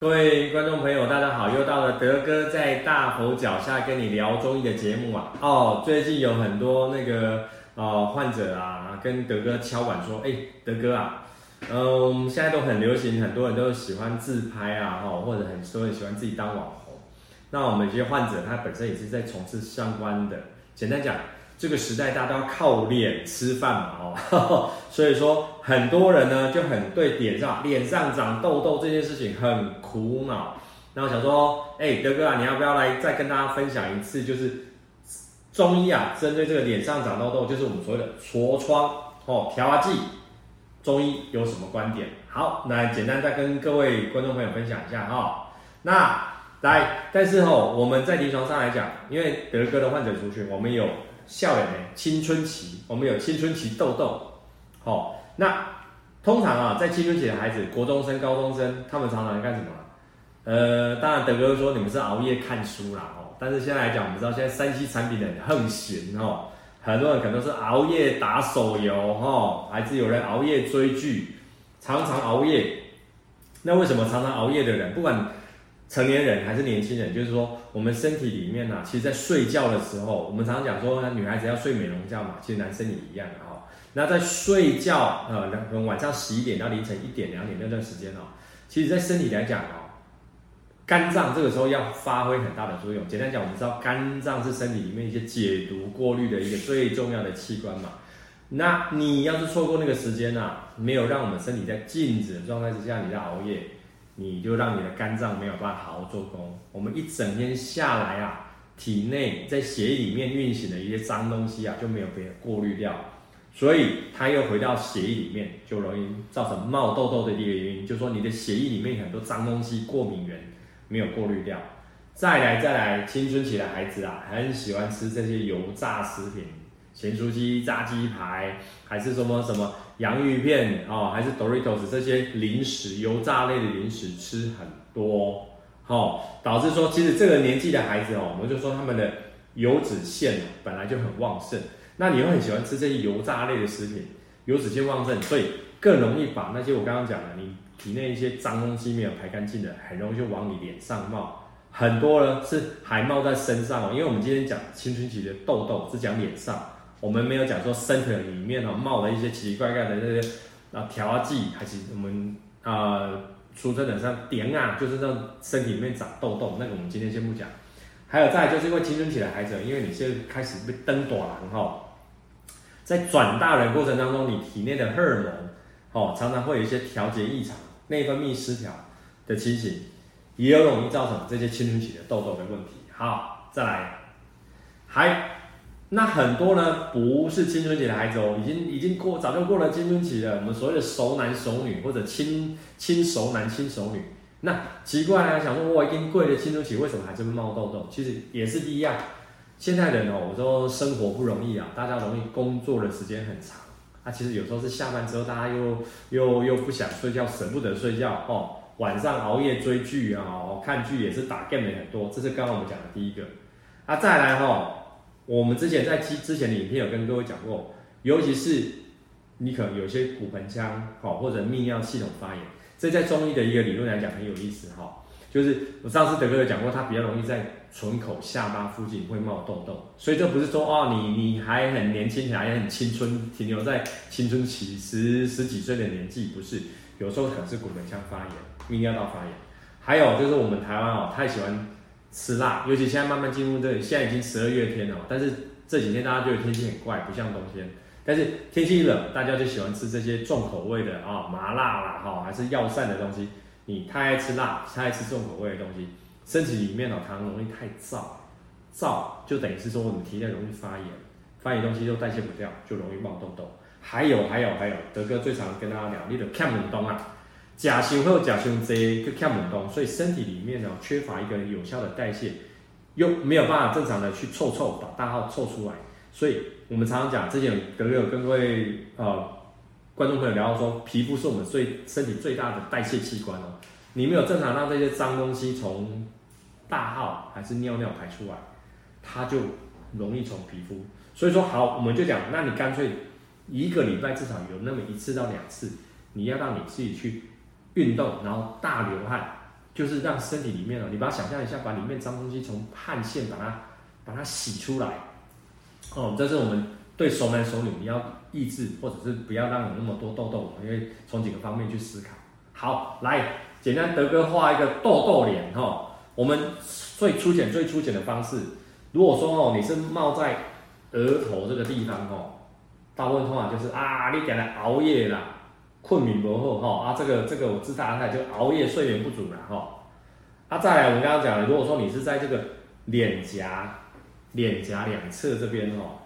各位观众朋友，大家好！又到了德哥在大佛脚下跟你聊中医的节目啊。哦，最近有很多那个呃患者啊，跟德哥敲碗说，哎，德哥啊，嗯，现在都很流行，很多人都喜欢自拍啊，哈，或者很多人喜欢自己当网红。那我们这些患者，他本身也是在从事相关的。简单讲。这个时代大家都要靠脸吃饭嘛，哦，呵呵，所以说很多人呢就很对脸上脸上长痘痘这件事情很苦恼。那我想说，哎，德哥啊，你要不要来再跟大家分享一次，就是中医啊，针对这个脸上长痘痘，就是我们所谓的痤疮哦，调啊剂，中医有什么观点？好，那简单再跟各位观众朋友分享一下哈、那来，但是哦，我们在临床上来讲，因为德哥的患者族群，我们有。笑脸呢？青春期，我们有青春期痘痘。好、哦，那通常啊，在青春期的孩子，国中生、高中生，他们常常干什么？呃，当然，德哥说你们是熬夜看书啦，哦。但是现在来讲，我们知道现在三 C 产品的横行，哦，很多人可能是熬夜打手游，哦，还是有人熬夜追剧，常常熬夜。那为什么常常熬夜的人，不管？成年人还是年轻人，就是说，我们身体里面呢、啊，其实，在睡觉的时候，我们常常讲说，女孩子要睡美容觉嘛，其实男生也一样的哈。那在睡觉，呃，从晚上十一点到凌晨一点、两点那段时间哦，其实，在身体来讲哦，肝脏这个时候要发挥很大的作用。简单讲，我们知道肝脏是身体里面一些解毒过滤的一个最重要的器官嘛。那你要是错过那个时间啊，没有让我们身体在静止的状态之下，你在熬夜。你就让你的肝脏没有办法好好做工。我们一整天下来啊，体内在血液里面运行的一些脏东西啊，就没有被过滤掉，所以它又回到血液里面，就容易造成冒痘痘的一个原因。就是说你的血液里面很多脏东西、过敏源没有过滤掉。再来再来，青春期的孩子啊，很喜欢吃这些油炸食品。咸酥鸡、炸鸡排，还是什么什么洋芋片哦，还是 Doritos 这些零食、油炸类的零食吃很多，哦，导致说其实这个年纪的孩子哦，我们就说他们的油脂腺本来就很旺盛，那你又很喜欢吃这些油炸类的食品，油脂腺旺盛，所以更容易把那些我刚刚讲的你体内一些脏东西没有排干净的，很容易就往你脸上冒，很多呢是还冒在身上哦，因为我们今天讲青春期的痘痘是讲脸上。我们没有讲说身体里面哦冒了一些奇奇怪怪的这些啊调剂，还是我们啊俗称的像点啊，就是让身体里面长痘痘，那个我们今天先不讲。还有再就是因为青春期的孩子，因为你现在开始被登短了哈，在转大人过程当中，你体内的荷尔蒙哦常常会有一些调节异常、内分泌失调的情形，也有容易造成这些青春期的痘痘的问题。好，再来，还。那很多呢，不是青春期的孩子哦，已经已经过早就过了青春期了。我们所谓的熟男熟女或者亲亲熟男亲熟女，那奇怪啊，想说我已经过了青春期，为什么还这么冒痘痘？其实也是第一样。现在人哦，我说生活不容易啊，大家容易工作的时间很长啊。其实有时候是下班之后，大家又 又又不想睡觉，舍不得睡觉哦。晚上熬夜追剧啊，看剧也是打 game 的很多。这是刚刚我们讲的第一个啊，再来哈、哦。我们之前在之之前的影片有跟各位讲过，尤其是你可能有些骨盆腔好或者泌尿系统发炎，这在中医的一个理论来讲很有意思哈。就是我上次德哥有讲过，它比较容易在唇口下巴附近会冒痘痘，所以这不是说哦你你还很年轻，还很青春，停留在青春期十十几岁的年纪，不是，有时候可能是骨盆腔发炎、泌尿道发炎，还有就是我们台湾哦太喜欢。吃辣，尤其现在慢慢进入这里，现在已经十二月天了，但是这几天大家觉得天气很怪，不像冬天。但是天气一冷，大家就喜欢吃这些重口味的啊、麻辣啦，哈、还是药膳的东西。你太爱吃辣，太爱吃重口味的东西，身体里面哦，糖容易太燥，燥就等于是说我们体内容易发炎，发炎东西就代谢不掉，就容易冒痘痘。还有还有还有，德哥最常跟大家聊，你的看不懂啊。甲型会有甲型 Z 就看不懂，所以身体里面呢缺乏一个有效的代谢，又没有办法正常的去臭臭把大号臭出来，所以我们常常讲，之前德哥有跟各位呃观众朋友聊到说，皮肤是我们最身体最大的代谢器官哦，你没有正常让这些脏东西从大号还是尿尿排出来，它就容易从皮肤，所以说好，我们就讲，那你干脆一个礼拜至少有那么一次到两次，你要让你自己去。运动，然后大流汗，就是让身体里面哦，你把它想象一下，把里面脏东西从汗腺把它把它洗出来。哦，这是我们对熟男熟女，你要抑制或者是不要让有那么多痘痘，因为从几个方面去思考。好，来，简单德哥画一个痘痘脸哈、哦。我们最粗浅、最粗浅的方式，如果说哦，你是冒在额头这个地方哦，大部分通常就是啊，你给他熬夜啦，困眠不好哈啊，这个这个我知道他，就熬夜睡眠不足了哈。啊，再来我们刚刚讲的，如果说你是在这个脸颊。脸颊两侧这边哦，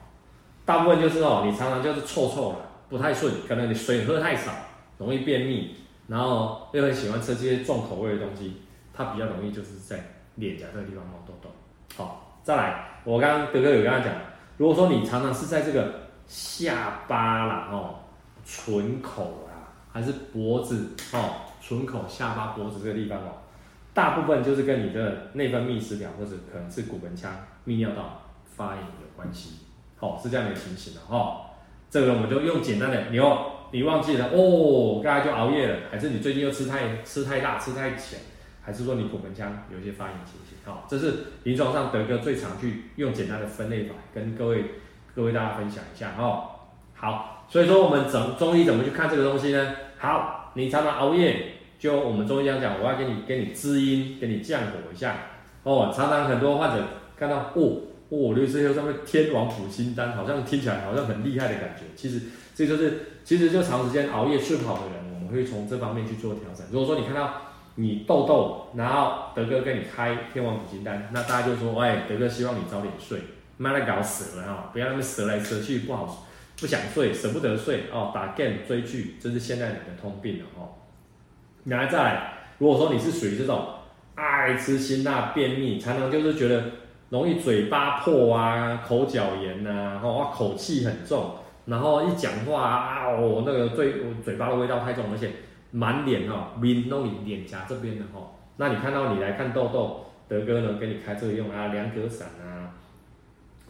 大部分就是哦，你常常就是臭臭的，不太顺，可能你水喝太少，容易便秘，然后又很喜欢吃这些重口味的东西，它比较容易就是在脸颊这个地方冒痘痘。好，再来，我刚刚德哥有跟他讲，如果说你常常是在这个下巴啦哦，唇口啦，还是脖子哦，唇口、下巴、脖子这个地方哦。大部分就是跟你的内分泌失调，或者可能是骨盆腔、泌尿道发炎有关系，好、哦，是这样的情形的哈、哦。这个我们就用简单的，你哦，你忘记了哦，刚才就熬夜了，还是你最近又吃太吃太大、吃太浅，还是说你骨盆腔有一些发炎情形？好、哦，这是临床上德哥最常去用简单的分类法跟各位各位大家分享一下哈、哦。好，所以说我们怎中医怎么去看这个东西呢？好，你常常熬夜。就我们中医讲讲，我要给你给你滋阴，给你降火一下哦。常常很多患者看到哦哦，律师上面天王补心丹，好像听起来好像很厉害的感觉。其实这就是其实就长时间熬夜睡不好的人，我们会从这方面去做调整。如果说你看到你痘痘，然后德哥给你开天王补心丹，那大家就说，哎，德哥希望你早点睡，慢慢搞死了哈，不要那么折来折去，不好，不想睡，舍不得睡哦，打 game 追剧，这是现代人的通病了哦。来再来，如果说你是属于这种爱吃辛辣、便秘，常常就是觉得容易嘴巴破啊、口角炎呐、啊，然后口气很重，然后一讲话啊，哦，那个嘴嘴巴的味道太重，而且满脸哈，面都脸脸颊这边的哈，那你看到你来看痘痘，德哥呢给你开这个用啊，凉葛散啊、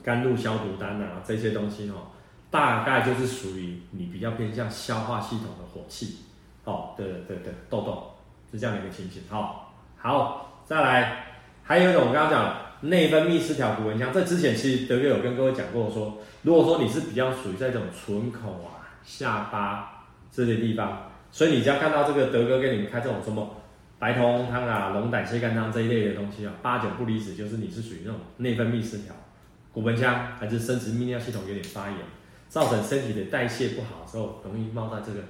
甘露消毒丹啊这些东西哦，大概就是属于你比较偏向消化系统的火气。哦，对对对，痘痘是这样的一个情形。好，好，再来，还有一种我刚刚讲内分泌失调、骨盆腔，这之前其实德哥有跟各位讲过说，说如果说你是比较属于在这种唇口啊、下巴这些地方，所以你只要看到这个德哥给你们开这种什么白头翁汤啊、龙胆泻肝汤这一类的东西啊，八九不离十就是你是属于那种内分泌失调、骨盆腔还是生殖泌尿系统有点发炎，造成身体的代谢不好之后，容易冒在这个。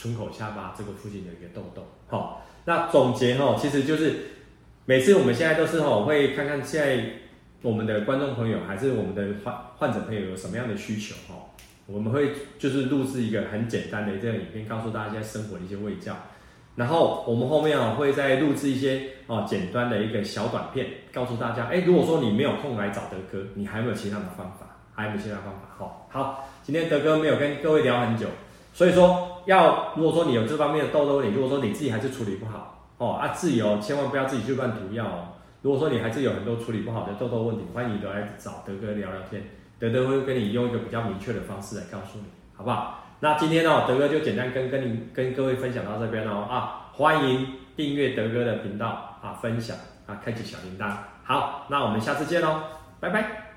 唇口下巴这个附近的一个痘痘，好，那总结哈，其实就是每次我们现在都是哦，会看看现在我们的观众朋友还是我们的患患者朋友有什么样的需求哦，我们会就是录制一个很简单的这个影片，告诉大家生活的一些卫教，然后我们后面啊会再录制一些哦简单的一个小短片，告诉大家，哎，如果说你没有空来找德哥，你还有没有其他的方法？还有没有其他方法？好，好，今天德哥没有跟各位聊很久。所以说，要如果说你有这方面的痘痘，你如果说你自己还是处理不好哦啊，自己哦，千万不要自己去乱涂药哦。如果说你还是有很多处理不好的痘痘问题，欢迎你来找德哥聊聊天，德哥会跟你用一个比较明确的方式来告诉你，好不好？那今天呢，德哥就简单跟跟你跟各位分享到这边哦啊，欢迎订阅德哥的频道啊，分享啊，开启小铃铛。好，那我们下次见喽，拜拜。